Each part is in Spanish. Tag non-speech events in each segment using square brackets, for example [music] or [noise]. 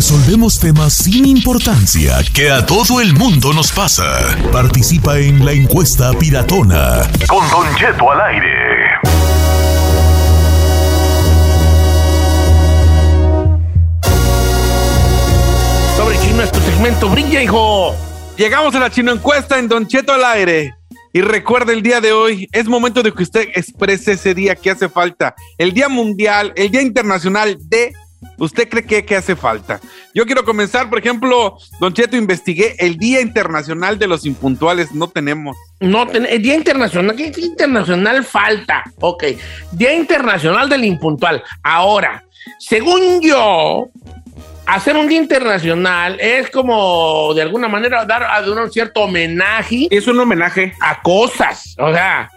Resolvemos temas sin importancia que a todo el mundo nos pasa. Participa en la encuesta piratona. Con Don Cheto al aire. Sobre chino es tu segmento. Brilla, hijo. Llegamos a la chino encuesta en Don Cheto al aire. Y recuerde el día de hoy, es momento de que usted exprese ese día que hace falta. El Día Mundial, el Día Internacional de... ¿Usted cree que, que hace falta? Yo quiero comenzar, por ejemplo, Don Cheto, investigué el Día Internacional de los Impuntuales. No tenemos. No, ten- el Día Internacional, ¿qué Día Internacional falta? Ok, Día Internacional del Impuntual. Ahora, según yo, hacer un Día Internacional es como, de alguna manera, dar a un cierto homenaje Es un homenaje. a cosas. O sea,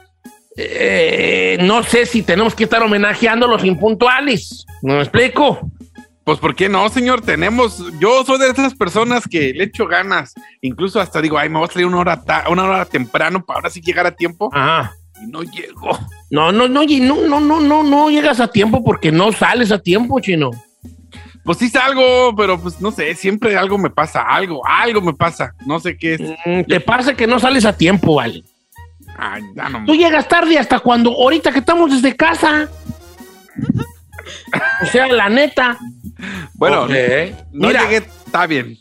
eh, no sé si tenemos que estar homenajeando a los impuntuales. ¿No me explico? Pues, ¿por qué no, señor? Tenemos. Yo soy de esas personas que le echo ganas. Incluso hasta digo, ay, me voy a salir una hora, ta- una hora temprano para ahora sí llegar a tiempo. Ajá. Y no llego. No, no, no, y no, no, no, no, no llegas a tiempo porque no sales a tiempo, chino. Pues sí salgo, pero pues no sé, siempre algo me pasa, algo, algo me pasa. No sé qué es. Mm, Te pasa que no sales a tiempo, vale. Ay, ya no. Tú llegas tarde hasta cuando, ahorita que estamos desde casa. O sea, la neta. Bueno, no Mira, llegué, está bien.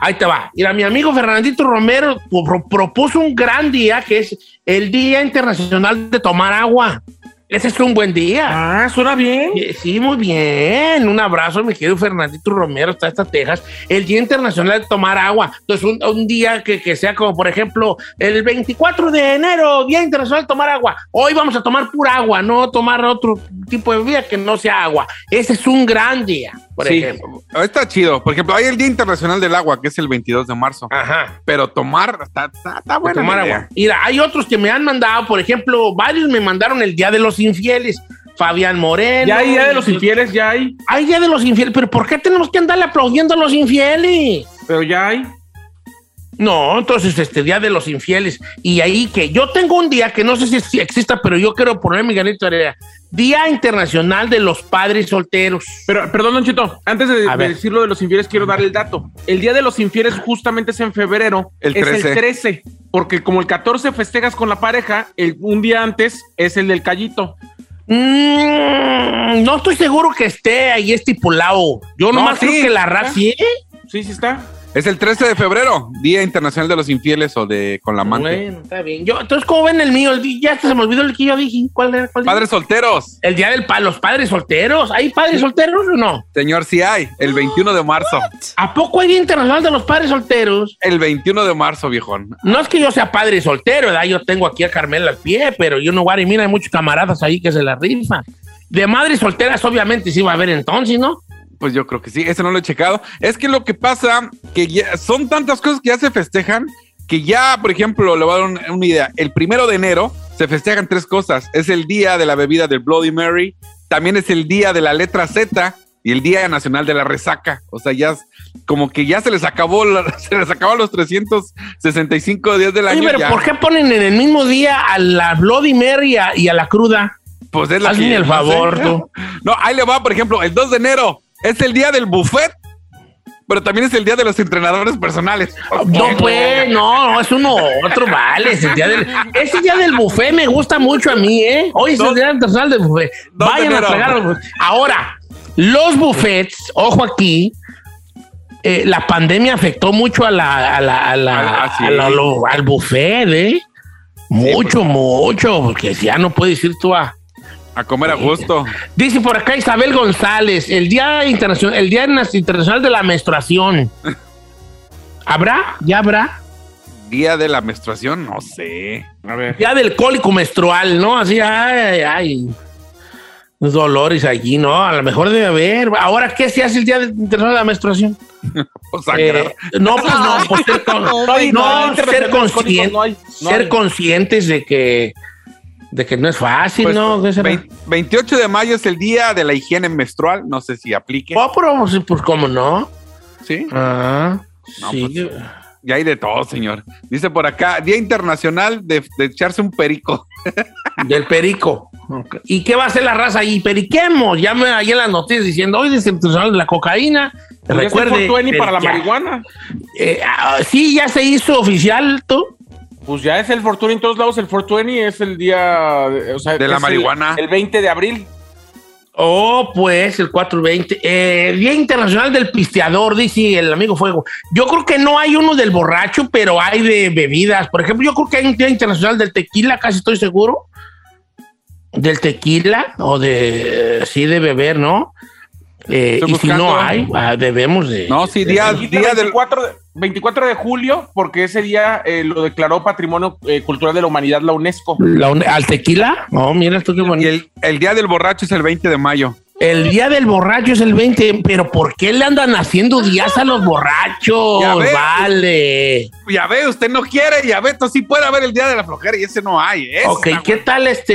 ahí te va. Mira, mi amigo Fernandito Romero pro- propuso un gran día que es el Día Internacional de Tomar Agua. Ese es un buen día. Ah, suena bien. Sí, muy bien. Un abrazo, mi querido Fernandito Romero, hasta esta Texas. El Día Internacional de Tomar Agua. Entonces, un, un día que, que sea como, por ejemplo, el 24 de enero, Día Internacional de Tomar Agua. Hoy vamos a tomar pura agua, no tomar otro tipo de bebida que no sea agua. Ese es un gran día, por Sí, ejemplo. está chido. Por ejemplo, hay el Día Internacional del Agua, que es el 22 de marzo. Ajá. Pero tomar, está, está, está buena tomar idea. agua. Mira, hay otros que me han mandado, por ejemplo, varios me mandaron el Día de los Infieles. Fabián Moreno. Ya hay Día de los infieles, ya hay. Hay Día de los Infieles, pero ¿por qué tenemos que andarle aplaudiendo a los infieles? Pero ya hay. No, entonces este Día de los Infieles. Y ahí que yo tengo un día que no sé si, exista, pero yo quiero poner mi granito de arena. Día Internacional de los Padres Solteros. Pero, perdón, Don Chito, antes de, de decir lo de los infieles, quiero darle el dato. El Día de los infieles justamente es en febrero. El Es 13. el 13. Porque como el 14 festejas con la pareja, el, un día antes es el del callito. Mm, no estoy seguro que esté ahí estipulado. Yo No, nomás sí. creo que la raza sí. Sí, sí está. Es el 13 de febrero, Día Internacional de los Infieles o de con la amante. Bueno, está bien. Yo, entonces, ¿cómo ven el mío? El ya se me olvidó el que yo dije. ¿Cuál era? ¿Cuál? Padres solteros, El día del pa los padres solteros. ¿Hay padres solteros o no? señor, sí hay, el 21 de marzo. ¿A poco hay Día Internacional de los Padres Solteros? El 21 de marzo, viejón. No es que yo sea padre soltero, ¿verdad? Yo tengo aquí a Carmela al pie, pero yo no voy a mira, hay muchos camaradas ahí que se la rifan. De madres solteras, obviamente, sí va a haber entonces, ¿no? Pues yo creo que sí, ese no lo he checado. Es que lo que pasa, que ya son tantas cosas que ya se festejan, que ya, por ejemplo, le voy a dar un- una idea. El primero de enero se festejan tres cosas. Es el día de la bebida del Bloody Mary, también es el día de la letra Z y el día nacional de la resaca. O sea, ya como que ya se les acabó, [laughs] se les acabó los 365 días del Oye, año. pero ya. ¿por qué ponen en el mismo día a la Bloody Mary y a, la cruda? Pues es la Hazme que- el no favor, sé. tú. [laughs] No, ahí le va, por ejemplo, el 2 de enero es el día del buffet, pero también es el día de los entrenadores personales. No, pues, no, no, es uno otro, vale. Ese día, del, ese día del buffet me gusta mucho a mí, ¿eh? Hoy es el día internacional del buffet. Vayan a los buffets. Ahora, los buffets, ojo aquí, eh, la pandemia afectó mucho a la, a la, a la- Ah, sí. a la- lo- al buffet, ¿eh? Mucho, mucho, porque ya no puedes ir tú a. A comer a gusto. Dice por acá Isabel González, el Día Internacional, el Día Internacional de la Menstruación. ¿Habrá? ¿Ya habrá? Día de la menstruación, no sé. A ver. Día del cólico menstrual, ¿no? Así, ay, ay, ay. Los dolores allí, ¿no? A lo mejor debe haber. Ahora, ¿qué se hace el Día Internacional de la Menstruación? [laughs] Eh, no, pues no, pues ser, [laughs] con- No no, ser, internacional conscien- no hay, no ser conscientes de que, de que no es fácil, Pues, ¿no? ¿Qué será? vein- 28 de mayo es el día de la higiene menstrual, no sé si aplique. Oh, pero, pues, pues, ¿cómo no? Sí, Ah, No, sí. pues, ya hay de todo, señor. Dice por acá, Día Internacional de, de echarse un perico. [laughs] Del perico. ¿Y qué va a hacer la raza ahí? Periquemos. Ya me ahí en las noticias diciendo, hoy es el de la cocaína Pues Recuerde. 420 para la marihuana. Eh, ah, sí, ya se hizo oficial, tú. Pues ya es el Fortune en todos lados. El 420 es el día. de- O sea, De que la es el- marihuana. El, 20 de abril. Oh, pues el 420. Eh, Día Internacional del Pisteador, dice el amigo Fuego. Yo creo que no hay uno del borracho, pero hay de bebidas. Por ejemplo, yo creo que hay un Día Internacional del Tequila, casi estoy seguro. Del tequila o de, sí, de beber, ¿no? Eh, y si no hay, ah, debemos de... No, sí, día, Dijiste día del. 24, de, 24 de julio, porque ese día eh, lo declaró Patrimonio eh, Cultural de la Humanidad la UNESCO. La un- ¿Al tequila? No, mira esto qué Y bonito. el, el día del borracho es el 20 de mayo. El día del borracho es el 20, pero ¿por qué le andan haciendo días a los borrachos? Ya. Vale. Ya ve, usted no quiere, ya ve, entonces sí puede haber el día de la flojera y ese no hay. ¿eh? Ok, ¿qué tal este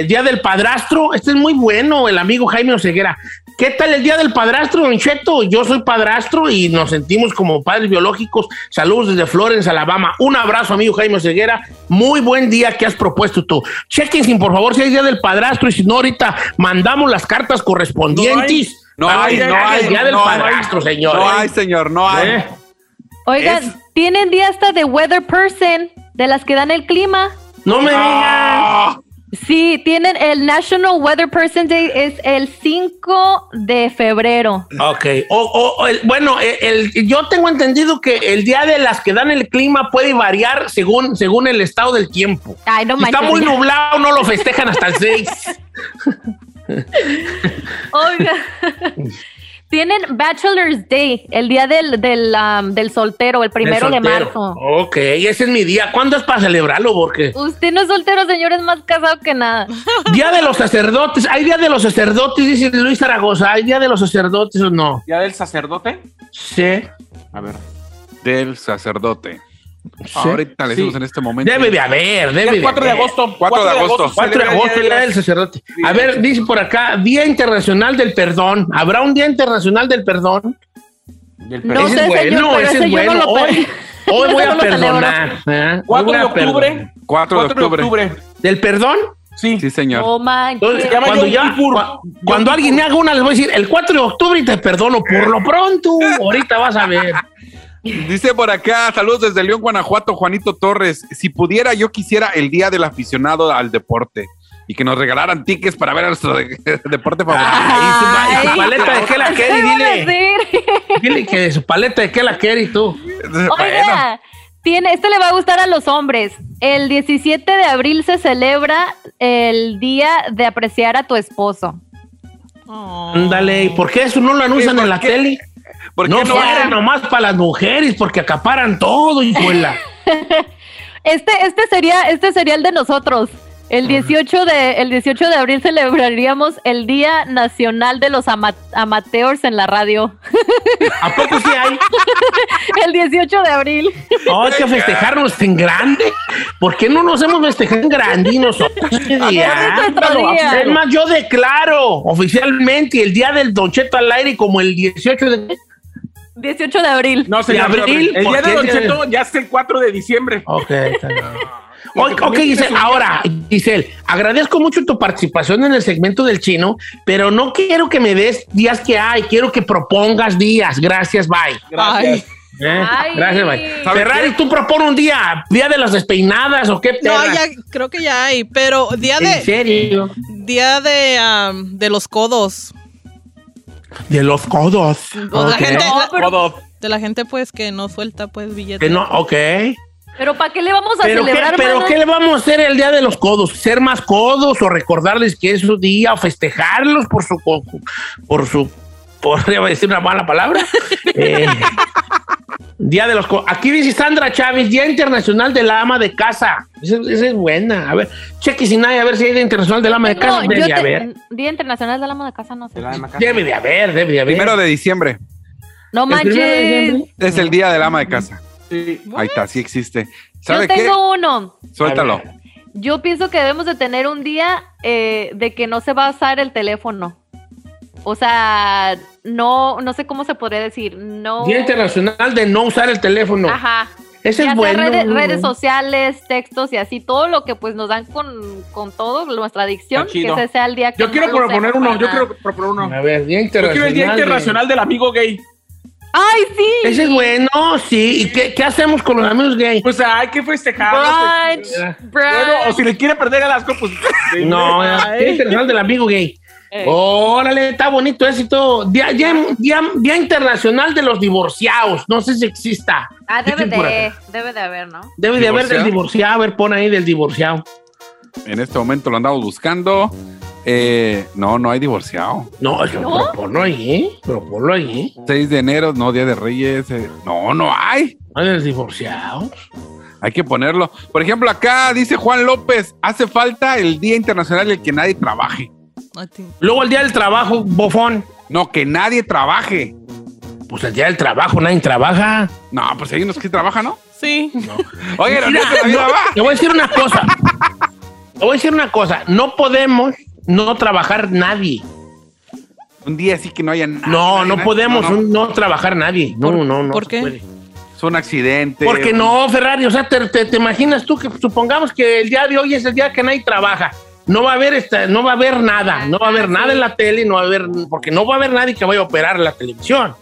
eh, Día del Padrastro? Este es muy bueno, el amigo Jaime Oseguera. ¿Qué tal el Día del Padrastro, Don Cheto? Yo soy padrastro y nos sentimos como padres biológicos. Saludos desde Florence, Alabama. Un abrazo, amigo Jaime Oseguera. Muy buen día que has propuesto tú. Chequen, por favor, si hay Día del Padrastro y si no, ahorita mandamos las cartas correspondientes. No hay, no haga el hay, Día del no hay. Padrastro, señor. No hay, señor, no hay. ¿Eh? Oigan, Es- tienen día hasta de weather person, de las que dan el clima. No me digan. Sí, tienen el National Weather Person Day, es el 5 de febrero. Ok, o, o- el- bueno, el, el- yo tengo entendido que el día de las que dan el clima puede variar según, según el estado del tiempo. Ay, no Si está muy nublado, no lo festejan hasta el 6. [laughs] Oiga. [laughs] Tienen Bachelor's Day, el día del, del, um, del soltero, el primero de marzo. Ok, ese es mi día. ¿Cuándo es para celebrarlo? Porque Usted no es soltero, señor, es más casado que nada. [laughs] Día de los sacerdotes. ¿Hay Día de los sacerdotes? Dice Luis Zaragoza. ¿Hay Día de los sacerdotes o no? ¿Ya del sacerdote? Sí. A ver. del sacerdote. Sí. Ahorita le Sí. decimos en este momento. Debe de haber, debe de el 4 de haber. agosto. 4 de agosto. 4 de celebra el agosto, Día Día de del sacerdote. Sí. A ver, dice por acá, Día Internacional del Perdón. ¿Habrá un Día Internacional del Perdón? del No ese sé, es bueno, señor, ese es no bueno. lo Hoy, hoy [laughs] voy no a perdonar. ¿eh? Hoy 4 voy de octubre. perdonar. 4 de 4 de octubre. octubre. ¿Del perdón? Sí. Sí, señor. Oh. Entonces, cuando, ya, Kippur. cua- cuando alguien me haga una, les voy a decir, el 4 de octubre y te perdono. Por lo pronto, ahorita vas a ver. Dice por acá, saludos desde León, Guanajuato, Juanito Torres. Si pudiera, yo quisiera el día del aficionado al deporte y que nos regalaran tickets para ver a nuestro de- [laughs] deporte favorito. Ay, y su, y paleta de qué la ¿Qué quiere, dile. [laughs] Dile que de su paleta de qué la quiere y tú. Bueno, Oiga, tiene, este le va a gustar a los hombres. El 17 de abril se celebra el día de apreciar a tu esposo. Ándale, ¿y por qué eso no lo anuncian ¿por en la qué? tele? ¿Por No qué no? fuera nomás para las mujeres, porque acaparan todo, hijuela. [laughs] Este, este sería, este sería el de nosotros. El 18 de, el 18 de abril celebraríamos el Día Nacional de los ama- Amateurs en la radio. ¿A poco sí hay? [laughs] El 18 de abril. No, hay que festejarnos en grande. ¿Por qué no nos hemos festejado en grande y nosotros? [laughs] Es más, yo declaro oficialmente el día del Don Cheto al aire como el 18 de... 18 de abril. No, señor. De abril, El ¿por día de? Don Cheto ya es el 4 de diciembre. Ok, está bien. [laughs] Ok, Giselle, ahora, Giselle, agradezco mucho tu participación en el segmento del chino, pero no quiero que me des días que hay, quiero que propongas días. Gracias, bye. Gracias. ¿Eh? Ay. Gracias, bye. ¿Sabes Ferrari, qué? tú propone un día, día de las despeinadas o qué No, perra? ya creo que ya hay, pero día ¿En de serio? día de am, de los codos. De los codos. La gente, No, pero- Todo. de la gente pues que no suelta pues billetes. Que no, ok. Pero ¿para qué le vamos a ¿Pero, qué, celebrar? pero qué le vamos a hacer el día de los codos? ¿Ser más codos o recordarles que es su día o festejarlos por su... por su podría [laughs] decir una mala palabra. [laughs] Eh, día de los. Aquí dice Sandra Chávez, Día Internacional de la Ama de Casa. Esa, esa es buena. A ver, cheque sin nadie a ver si hay Día Internacional de la Ama de Casa. No, Debe yo de haber. Día Internacional del Amo de Casa, no sé. De la de. Debe de haber, debe de haber. Primero de diciembre No ¿El primero de manches. diciembre? es el día del ama de casa. Sí. Ahí está, sí existe. Yo ¿Sabe qué? tengo uno. Suéltalo. Yo pienso que debemos de tener un día eh, de que no se va a usar el teléfono. O sea, no, no sé cómo se podría decir. No. Día Internacional de no usar el teléfono. Ajá. Ese Ya es bueno. redes, redes sociales, textos y así, todo lo que pues nos dan con, con todo, nuestra adicción, que ese sea el día que Yo quiero proponer uno, yo quiero proponer uno. A ver, Día Yo Internacional. quiero el Día de- Internacional del Amigo Gay. ¡Ay, sí! Ese es bueno, sí. ¿Y qué, qué hacemos con los amigos gay? Pues hay que festejar. Brunch, brunch. Bueno, o si le quiere perder el asco, pues. No, [laughs] Día Internacional del Amigo Gay. Órale, está bonito y todo. Día, día, día- Día Internacional de los Divorciados. No sé si exista. Ah, debe de, debe de haber, ¿no? Debe de haber del ¿Divorciado? A ver, pon ahí del divorciado. En este momento lo andamos buscando. Eh, no, no hay divorciado. No, pero ¿No? ponlo ahí, ¿eh? Pero ponlo ahí, ¿eh? 6 de enero, no, Día de Reyes. eh, no, no hay. No del divorciado. Hay que ponerlo. Por ejemplo, acá dice Juan López, hace falta el Día Internacional en el que nadie trabaje. Luego el Día del Trabajo, bofón. No, que nadie trabaje. Pues el Día del Trabajo, nadie trabaja. No, pues hay unos que trabajan, ¿no? Sí. Oye, la Mira, no, te voy a decir una cosa. Te voy a decir una cosa. No podemos no trabajar nadie. Un día sí que no haya nada. No, nadie, no nadie. podemos No, no, no. trabajar nadie. No, ¿Por- no, no. por qué? puede. Es un accidente. Porque no, Ferrari, o sea, te, te- te imaginas tú que supongamos que el día de hoy es el día que nadie trabaja. No va a haber esta, no va a haber nada, no va a haber nada en la tele, no va a haber, porque no va a haber nadie que vaya a operar la televisión.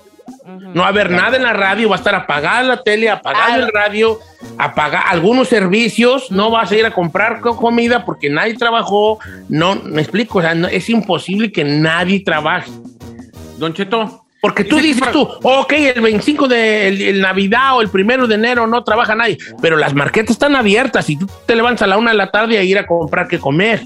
No va a haber nada en la radio, va a estar apagada la tele, apagado el radio, apagar algunos servicios, no vas a ir a comprar co- comida porque nadie trabajó. No, me explico, o sea, no- es imposible que nadie trabaje. Don Cheto. Porque tú dices tú, ok, el 25 de el, el Navidad o el primero de enero no trabaja nadie, pero las marquetas están abiertas y tú te levantas a la una de la tarde a ir a comprar qué comer.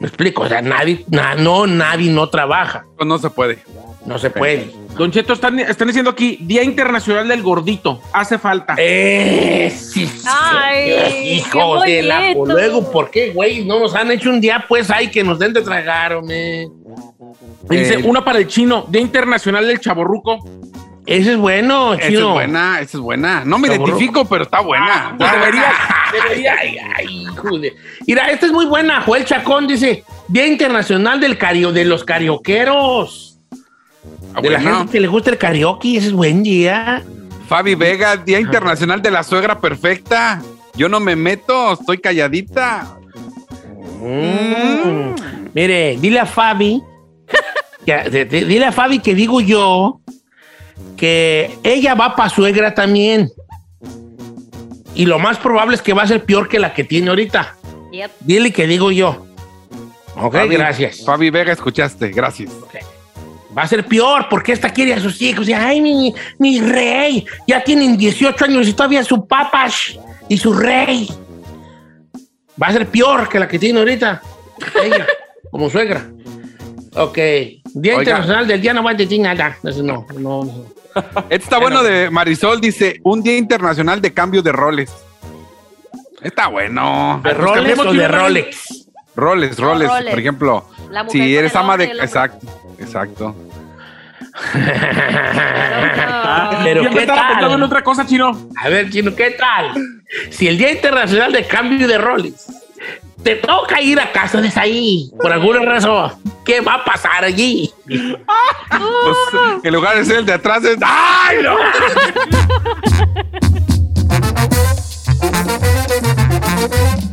Me explico, o sea, nadie, na- no, nadie no trabaja, Pues no se puede. no se puede. Don Cheto, están, están diciendo aquí Día Internacional del Gordito. Hace falta. Eh, sí, sí. Ay, hijo de la. bonito. Luego, ¿por qué, güey? No nos han hecho un día, pues, hay que nos den de tragar, hombre. Dice, Eh, una para el chino. Día Internacional del Chaborruco. Ese es bueno, Esa es chino. buena, esa es buena. No me identifico, pero está buena. Pues debería, debería. Ay, ay, Mira, esta es muy buena. Joel Chacón dice: Día Internacional del cario, de los carioqueros. Ah, De la gente que le gusta el karaoke, ese es buen día. Fabi Vega, Día Internacional de la Suegra Perfecta. Yo no me meto, estoy calladita. Mm. Mire, dile a Fabi, que- de- de- dile a Fabi que digo yo que ella va para suegra también. Y lo más probable es que va a ser peor que la que tiene ahorita. Yep. Dile que digo yo. Ok, Fabi- gracias. Fabi Vega, escuchaste, gracias. Va a ser peor porque esta quiere a sus hijos. Y, ay, mi, mi rey. Ya tienen 18 años y todavía su papas y su rey. Va a ser peor que la que tiene ahorita. Ella, [laughs] como suegra. Ok. Día Oiga. Internacional del Día No va a decir nada. Ese No, no, no. [laughs] Este está bueno de Marisol, dice, un Día Internacional de Cambio de Roles. Está bueno. ¿De pues Rolex cambiemos o de. Rolex? Roles, roles. roles. Por ejemplo, si eres ama de... Exacto, exacto. [laughs] Pero ¿qué pensando en tal? otra cosa, chino. A ver, Chino, ¿qué tal? Si el Día Internacional de Cambio de Roles te toca ir a casa de ahí por alguna razón, ¿qué va a pasar allí? Pues, en lugar de ser el de atrás, es... ¡Ay, no! [laughs]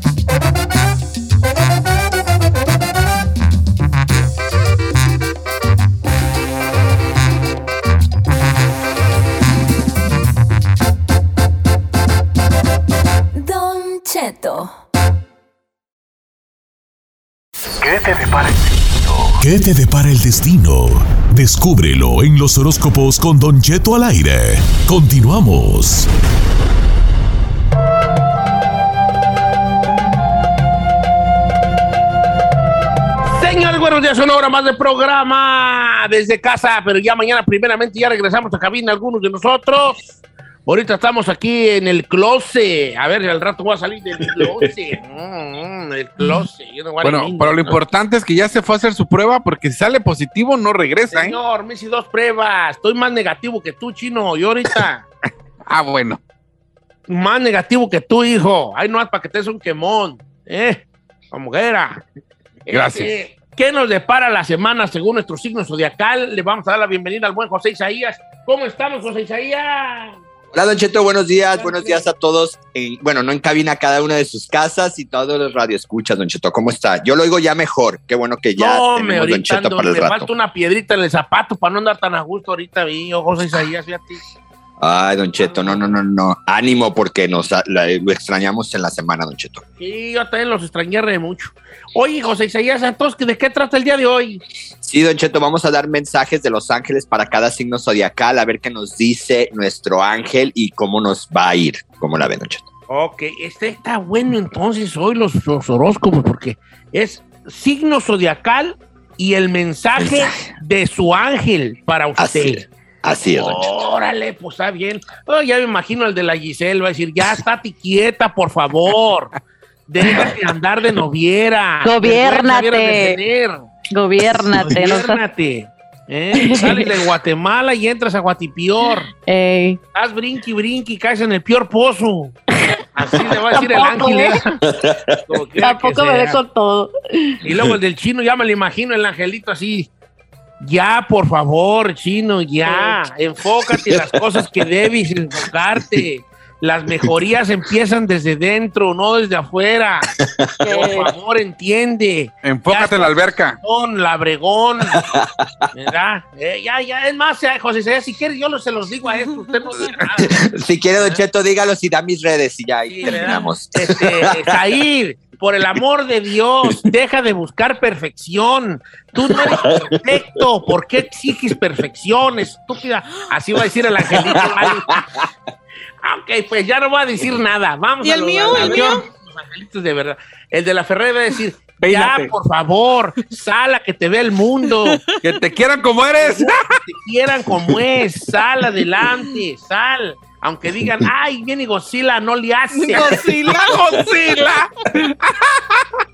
¿Qué te depara el destino? ¿Qué te depara el destino? Descúbrelo en los horóscopos con Don Cheto al aire. Continuamos. Señores, buenos días, una hora más de programa desde casa, pero ya mañana primeramente ya regresamos a cabina algunos de nosotros. Ahorita estamos aquí en el closet. A ver, al rato voy a salir del closet. [laughs] Mm, el closet. You know what I Bueno, mean? pero lo importante es que ya se fue a hacer su prueba porque si sale positivo no regresa, ¿eh? Señor, me hice dos pruebas. Estoy más negativo que tú, chino. Yo ahorita. [laughs] Ah, bueno. más negativo que tú, hijo. Ay, no, para que te des un quemón. ¿Eh? Como era. Gracias. Este, ¿Qué nos depara la semana según nuestro signo zodiacal? Le vamos a dar la bienvenida al buen José Isaías. ¿Cómo estamos, José Isaías? Hola, Don Cheto, buenos días, buenos días a todos. En- bueno, no en cabina, cada una de sus casas y todos los radioescuchas, Don Cheto, ¿cómo está? Yo lo oigo ya mejor, qué bueno que ya no, me tenemos Don ahorita Cheto para el me rato. falta una piedrita en el zapato para no andar tan a gusto ahorita, vi, oh, José Isaías, fíjate. Ay, Don Cheto, no, no, no, no. Ánimo porque nos la- lo extrañamos en la semana, Don Cheto. Sí, yo también los extrañé re mucho. Oye, José Isaías Santos, ¿de qué trata el día de hoy? Sí, Don Cheto, vamos a dar mensajes de los ángeles para cada signo zodiacal, a ver qué nos dice nuestro ángel y cómo nos va a ir. ¿Cómo la ven, Don Cheto? Ok, este está bueno entonces hoy los, los horóscopos porque es signo zodiacal y el mensaje, Mensaje. de su ángel para usted. Así, así es. Órale, pues está bien. Oh, ya me imagino el de la Giselle, va a decir, ya estate quieta, por favor. Déjate andar de noviera. Gobiérnate. De seas- Gobiérnate. ¿eh? Sales de Guatemala y entras a Guatipior. Ey. Haz brinqui, brinqui, caes en el peor pozo. Así le va a decir el ángel. ¿eh? Tampoco me ve con todo. Y luego el del chino, ya me lo imagino, el angelito así. Ya, por favor, chino, ya. Enfócate en las cosas que debes enfocarte. Las mejorías empiezan desde dentro, no desde afuera. Por favor, entiende. Enfócate en la alberca. Don Labregón. ¿Verdad? Eh, ya, ya, es más, eh, José Isaías, si quiere, yo lo- se los digo a esto. Usted no. Si quiere, Don Cheto, dígalos y da mis redes y ya ahí Sí, ¿verdad? terminamos. Este, Zair, por el amor de Dios, [laughs] deja de buscar perfección. Tú no eres perfecto. ¿Por qué exiges perfección, estúpida? Así va a decir el angelito. Vale. [laughs] Ok, pues ya no voy a decir nada. Vamos ¿Y a el los- mío? a ¿El los- mío? Los angelitos de verdad. El de la Ferrera va a decir, Peínate. ya, por favor, sal a que te vea el mundo. Que te quieran como eres. Que te quieran como es. Sal adelante, sal. Aunque [laughs] digan, ay, viene Godzilla, no le hace. Godzilla. Godzilla. [laughs]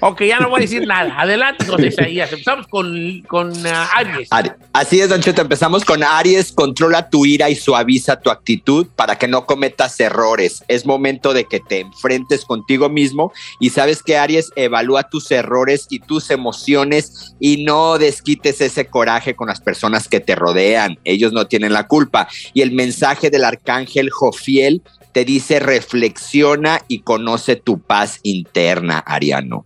Ok, ya no voy a decir nada. Adelante, José Isaías. Empezamos con, con ah, Aries. Ari- Así es, Don Cheto. Empezamos con Aries. Controla tu ira y suaviza tu actitud para que no cometas errores. Es momento de que te enfrentes contigo mismo y sabes que Aries evalúa tus errores y tus emociones y no desquites ese coraje con las personas que te rodean. Ellos no tienen la culpa. Y el mensaje del arcángel Jofiel te dice reflexiona y conoce tu paz interna, Ariano.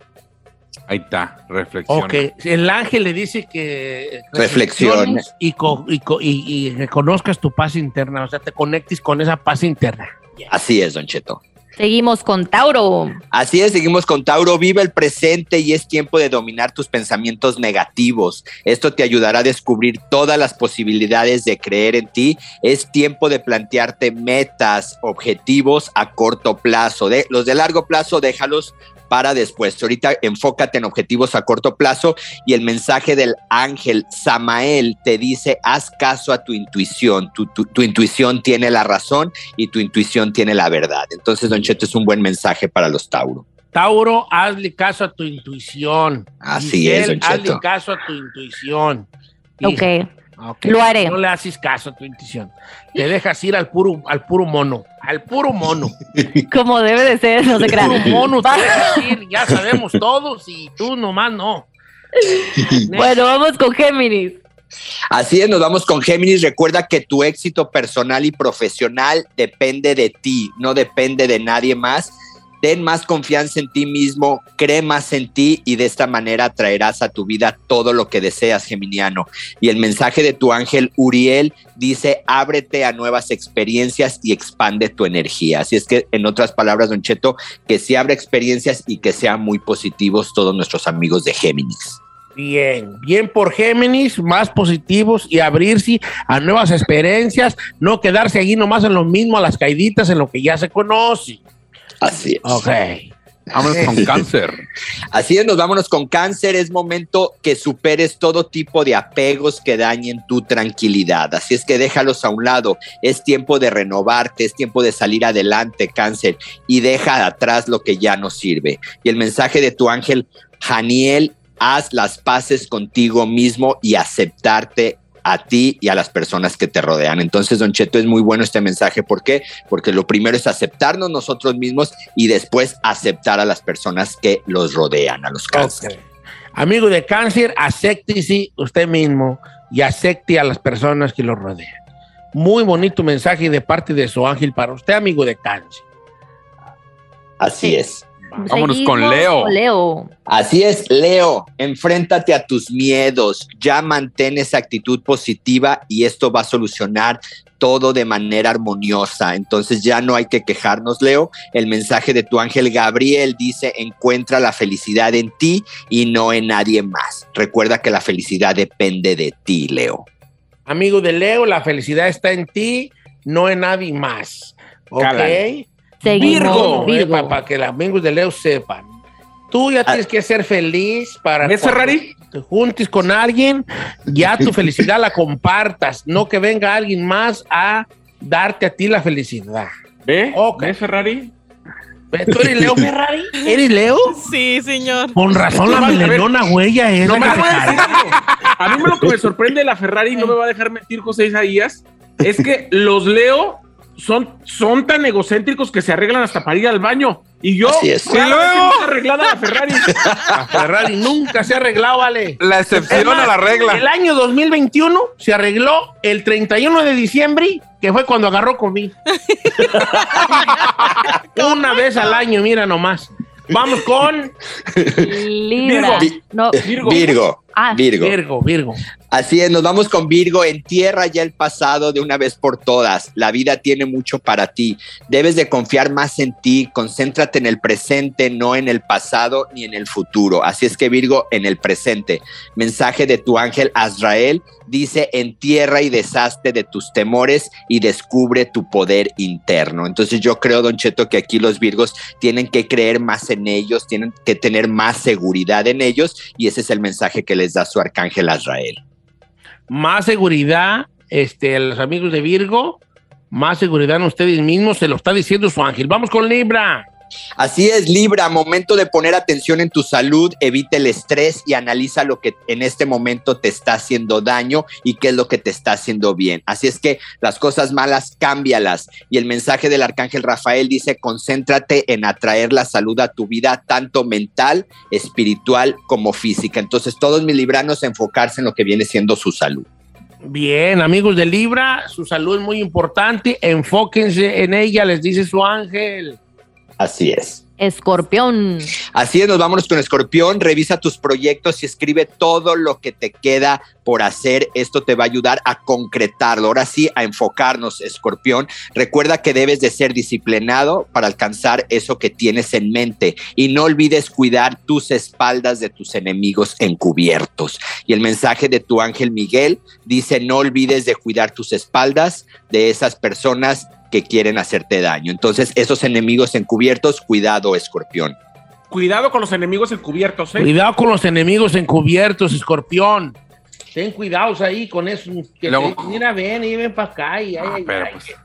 Ahí está, reflexión. Ok, el ángel le dice que Reflexione. reflexiones y, co- y co- y- y reconozcas tu paz interna, o sea, te conectes con esa paz interna. Así es, Don Cheto. Seguimos con Tauro. Así es, seguimos con Tauro. Vive el presente y es tiempo de dominar tus pensamientos negativos. Esto te ayudará a descubrir todas las posibilidades de creer en ti. Es tiempo de plantearte metas, objetivos a corto plazo. De, los de largo plazo, déjalos para después. Ahorita enfócate en objetivos a corto plazo y el mensaje del ángel Samael te dice, haz caso a tu intuición. Tu, tu- tu intuición tiene la razón y tu intuición tiene la verdad. Entonces, Don Cheto, es un buen mensaje para los Tauro. Tauro, hazle caso a tu intuición. Así es, Don hazle caso a tu intuición. Ok. Hija, ok. Lo haré. No le haces caso a tu intuición. Te dejas ir al puro, al puro mono. Al puro mono. [laughs] Como debe de ser, no se Puro crean. mono, te Va- dejas ir. Ya sabemos todos y tú nomás no. [laughs] Bueno, vamos con Géminis. Así es, nos vamos con Géminis. Recuerda que tu éxito personal y profesional depende de ti, no depende de nadie más. Ten más confianza en ti mismo, cree más en ti y de esta manera traerás a tu vida todo lo que deseas, Geminiano. Y el mensaje de tu ángel Uriel dice, ábrete a nuevas experiencias y expande tu energía. Así es que, en otras palabras, Don Cheto, que se abra experiencias y que sean muy positivos todos nuestros amigos de Géminis. Bien, bien por Géminis, más positivos y abrirse a nuevas experiencias, no quedarse ahí nomás en lo mismo, a las caiditas, en lo que ya se conoce. Así es. Ok. Vámonos con cáncer. [laughs] Así es, nos vámonos con cáncer. Es momento que superes todo tipo de apegos que dañen tu tranquilidad. Así es que déjalos a un lado. Es tiempo de renovarte, es tiempo de salir adelante, cáncer, y deja atrás lo que ya no sirve. Y el mensaje de tu ángel, Janiel, haz las paces contigo mismo y aceptarte a ti y a las personas que te rodean. Entonces, Don Cheto, es muy bueno este mensaje. ¿Por qué? Porque lo primero es aceptarnos nosotros mismos y después aceptar a las personas que los rodean, a los cáncer. Ok. Amigo de cáncer, acéptese usted mismo y acepte a las personas que lo rodean. muy bonito mensaje de parte de su ángel para usted, amigo de cáncer. Así Sí. es. Vámonos con Leo. Así es, Leo, enfréntate a tus miedos, ya mantén esa actitud positiva y esto va a solucionar todo de manera armoniosa. Entonces ya no hay que quejarnos, Leo. El mensaje de tu ángel Gabriel dice, encuentra la felicidad en ti y no en nadie más. Recuerda que la felicidad depende de ti, Leo. Amigo de Leo, la felicidad está en ti, no en nadie más. ¿Ok? Seguimos. Virgo. Para que los amigos de Leo sepan. Tú ya tienes que ser feliz para ¿Ves, cuando Ferrari? te juntes con alguien, ya tu felicidad la compartas, no que venga alguien más a darte a ti la felicidad. ¿Ve? ¿Ves, Ferrari? ¿Tú eres Leo [laughs] Ferrari? ¿Eres Leo? Sí, señor. Con razón la melenona huella es. No me a. A mí me lo que me sorprende de la Ferrari, no me va a dejar mentir José Isaías, es que los Leo son, son tan egocéntricos que se arreglan hasta para ir al baño. Y yo, Así es. Y luego- arreglada la Ferrari. [laughs] La Ferrari nunca se ha arreglado, vale. La excepción más, a la regla. El año 2021 se arregló el 31 de diciembre, que fue cuando agarró COVID. [laughs] Una vez al año, mira nomás. Vamos con Libra. Virgo. No, Virgo. Virgo, ah, Virgo. Virgo, Virgo. Así es, nos vamos con Virgo. Entierra ya el pasado de una vez por todas. La vida tiene mucho para ti. Debes de confiar más en ti. Concéntrate en el presente, no en el pasado ni en el futuro. Así es que Virgo, en el presente. Mensaje de tu ángel Azrael dice, entierra y deshazte de tus temores y descubre tu poder interno. Entonces yo creo, Don Cheto, que aquí los Virgos tienen que creer más en ellos, tienen que tener más seguridad en ellos y ese es el mensaje que les da su arcángel Azrael. Más seguridad, este, a los amigos de Virgo, más seguridad en ustedes mismos, se lo está diciendo su ángel. Vamos con Libra. Así es, Libra, momento de poner atención en tu salud, evita el estrés y analiza lo que en este momento te está haciendo daño y qué es lo que te está haciendo bien. Así es que las cosas malas, cámbialas. Y el mensaje del arcángel Rafael dice, concéntrate en atraer la salud a tu vida, tanto mental, espiritual como física. Entonces, todos mis libranos enfocarse en lo que viene siendo su salud. Bien, amigos de Libra, su salud es muy importante. Enfóquense en ella, les dice su ángel. Así es. Escorpión. Así es, nos vamos con Escorpión. Revisa tus proyectos y escribe todo lo que te queda por hacer. Esto te va a ayudar a concretarlo. Ahora sí, a enfocarnos, Escorpión. Recuerda que debes de ser disciplinado para alcanzar eso que tienes en mente y no olvides cuidar tus espaldas de tus enemigos encubiertos. Y el mensaje de tu ángel Miguel dice, no olvides de cuidar tus espaldas de esas personas que quieren hacerte daño. Entonces, esos enemigos encubiertos, cuidado, escorpión. Cuidado con los enemigos encubiertos, ¿eh? Cuidado con los enemigos encubiertos, escorpión. Ten cuidados ahí con eso. Que Luego- te- mira, ven y ven para acá. Y, Ah, ay, pero ay. pues,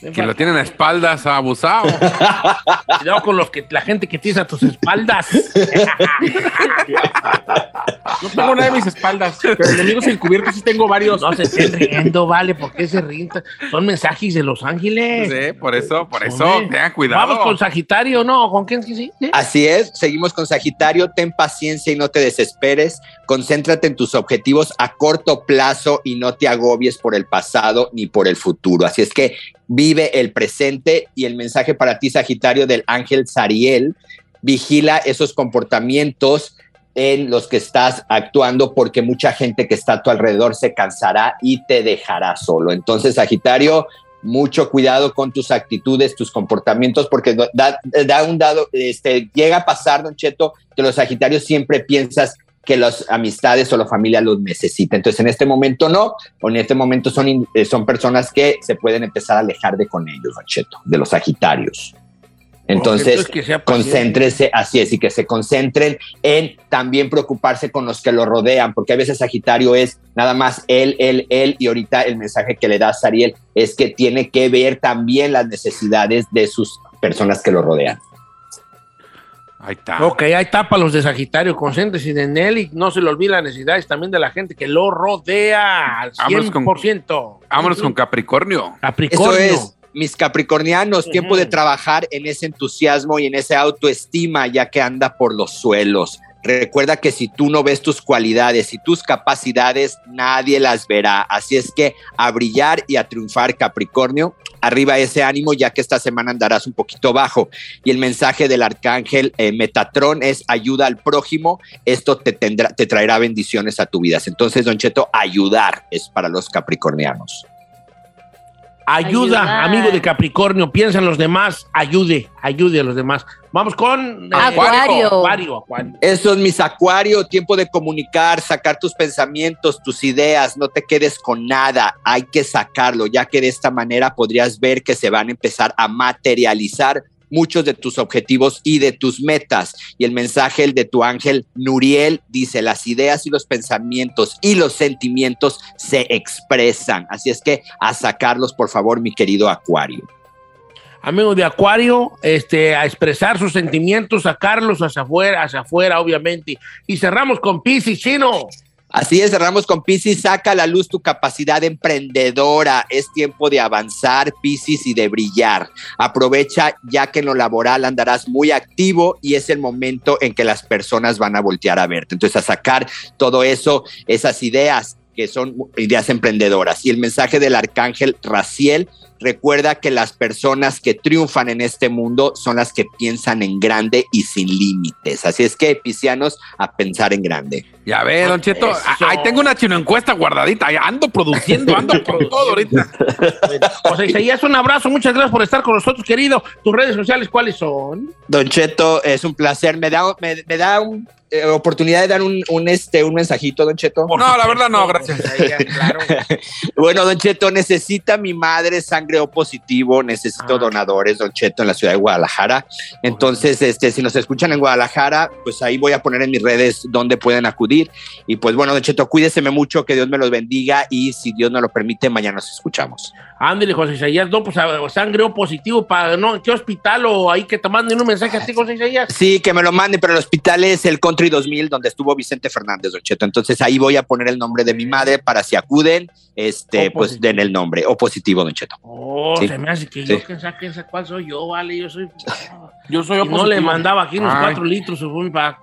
quien pa' lo tiene en espaldas ha abusado. [laughs] Cuidado con los que, la gente que tienes a tus espaldas. [laughs] No tengo nada de mis espaldas, pero enemigos encubiertos sí tengo varios. No se estén riendo, vale, ¿por qué se ríen? Son mensajes de Los Ángeles. Sí, por eso, por eso, Hombre. tengan cuidado. Vamos con Sagitario, ¿no? ¿Con quién sí? sí? Así es, seguimos con Sagitario, ten paciencia y no te desesperes, concéntrate en tus objetivos a corto plazo y no te agobies por el pasado ni por el futuro. Así es que vive el presente y el mensaje para ti, Sagitario, del ángel Sariel, vigila esos comportamientos en los que estás actuando porque mucha gente que está a tu alrededor se cansará y te dejará solo. Entonces, Sagitario, mucho cuidado con tus actitudes, tus comportamientos, porque da, da un dado, este, llega a pasar, Don Cheto, que los Sagitarios siempre piensas que las amistades o la familia los necesita. Entonces, en este momento no, o en este momento son, eh, son personas que se pueden empezar a alejar de con ellos, Cheto, de los Sagitarios. Entonces, que paciente. concéntrese, así es, y que se concentren en también preocuparse con los que lo rodean, porque a veces Sagitario es nada más él, él, él, y ahorita el mensaje que le da Sariel es que tiene que ver también las necesidades de sus personas que lo rodean. Ahí está. Ok, ahí está para los de Sagitario, concéntrese en él y no se le olvide las necesidades también de la gente que lo rodea al Vámonos con- 100%. Vámonos con Capricornio. Capricornio. Eso es, mis capricornianos, tiempo de trabajar en ese entusiasmo y en esa autoestima, ya que anda por los suelos. Recuerda que si tú no ves tus cualidades y tus capacidades, nadie las verá. Así es que a brillar y a triunfar, Capricornio. Arriba ese ánimo, ya que esta semana andarás un poquito bajo. Y el mensaje del arcángel eh, Metatrón es ayuda al prójimo. Esto te, tendrá, te traerá bendiciones a tu vida. Entonces, Don Cheto, ayudar es para los capricornianos. Ayuda, Ayudar. amigo de Capricornio, piensa en los demás, ayude, ayude a los demás. Vamos con eh, Acuario. Acuario, Acuario. Eso es mis acuario, tiempo de comunicar, sacar tus pensamientos, tus ideas, no te quedes con nada, hay que sacarlo, ya que de esta manera podrías ver que se van a empezar a materializar muchos de tus objetivos y de tus metas. Y el mensaje el de tu ángel Nuriel dice, las ideas y los pensamientos y los sentimientos se expresan. Así es que a sacarlos, por favor, mi querido acuario. Amigo de Acuario, este, a expresar sus sentimientos, sacarlos hacia afuera, hacia afuera, obviamente. Y cerramos con Pisces, chino. Así es, cerramos con Piscis, saca a la luz tu capacidad emprendedora. Es tiempo de avanzar, Piscis, y de brillar. Aprovecha ya que en lo laboral andarás muy activo y es el momento en que las personas van a voltear a verte. Entonces, a sacar todo eso, esas ideas que son ideas emprendedoras. Y el mensaje del arcángel Raciel, recuerda que las personas que triunfan en este mundo son las que piensan en grande y sin límites. Así es que, piscianos, a pensar en grande. Ya ve, Don Cheto. Eso. a- Ahí tengo una chino encuesta guardadita. Ando produciendo, ando [laughs] por todo ahorita. José Isaías, un abrazo, muchas gracias por estar con nosotros, querido. Tus redes sociales, ¿cuáles son? Don Cheto, es un placer. Me da, me, me da un, eh, oportunidad de dar un, un, este, un mensajito, Don Cheto. No, la verdad no, gracias. [laughs] Bueno, Don Cheto, necesita mi madre sangre O positivo, necesito Ah. donadores, Don Cheto, en la ciudad de Guadalajara. Entonces, este, si nos escuchan en Guadalajara, pues ahí voy a poner en mis redes dónde pueden acudir. Y pues bueno, Don Cheto, cuídeseme mucho, que Dios me los bendiga y si Dios nos lo permite, mañana nos escuchamos. Ándale, José Isaías, no, pues a- sangre O positivo para, ¿no? ¿En qué hospital o ahí que te manden un mensaje a ti, José Isaías? Sí, que me lo manden, pero el hospital es el Country 2000, donde estuvo Vicente Fernández, Don Cheto. Entonces ahí voy a poner el nombre de mi madre para si acuden, este, O pues positivo. den el nombre. O positivo, Don Cheto. Oh, Sí. se me hace que Sí. yo que saque esa cuál soy yo, vale, yo soy. [laughs] Yo soy Y no le mandaba aquí unos Ay. cuatro litros para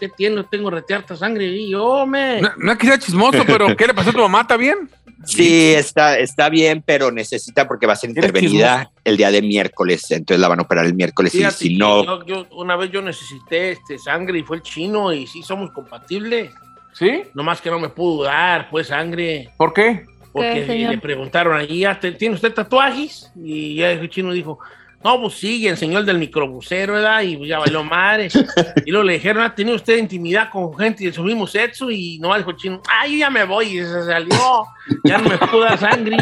¿qué tiene? Tengo retearta sangre y yo, me. No, no es que sea chismoso, pero ¿qué le pasó a tu mamá? ¿Está bien? Sí, está, está bien, pero necesita porque va a ser intervenida el día de miércoles, entonces la van a operar el miércoles y si no, yo- yo- una vez yo necesité este sangre y fue el chino y sí somos compatibles. ¿Sí? Nomás que no me pudo dar, pues, sangre. ¿Por qué? Porque le preguntaron allí, "Ah, ¿te- ¿tiene usted tatuajes? Y ya el chino dijo, no, pues sí, y el del microbusero, ¿verdad? Y pues ya bailó madre. [laughs] y luego le dijeron, ¿ha tenido usted intimidad con gente de su mismo sexo? Y no dijo chino, ah, yo ya me voy. Y se salió, ya no me pudo sangre.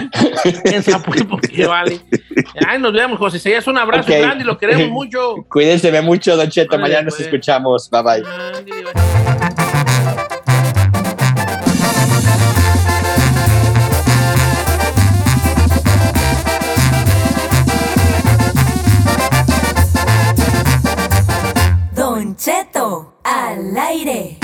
¿Quién sabe por qué? Porque vale. Ay, nos vemos, José Isaías, un abrazo grande y lo queremos mucho. [laughs] cuídense mucho, Don Cheto, mañana nos pues. escuchamos, bye bye. Cheto al aire.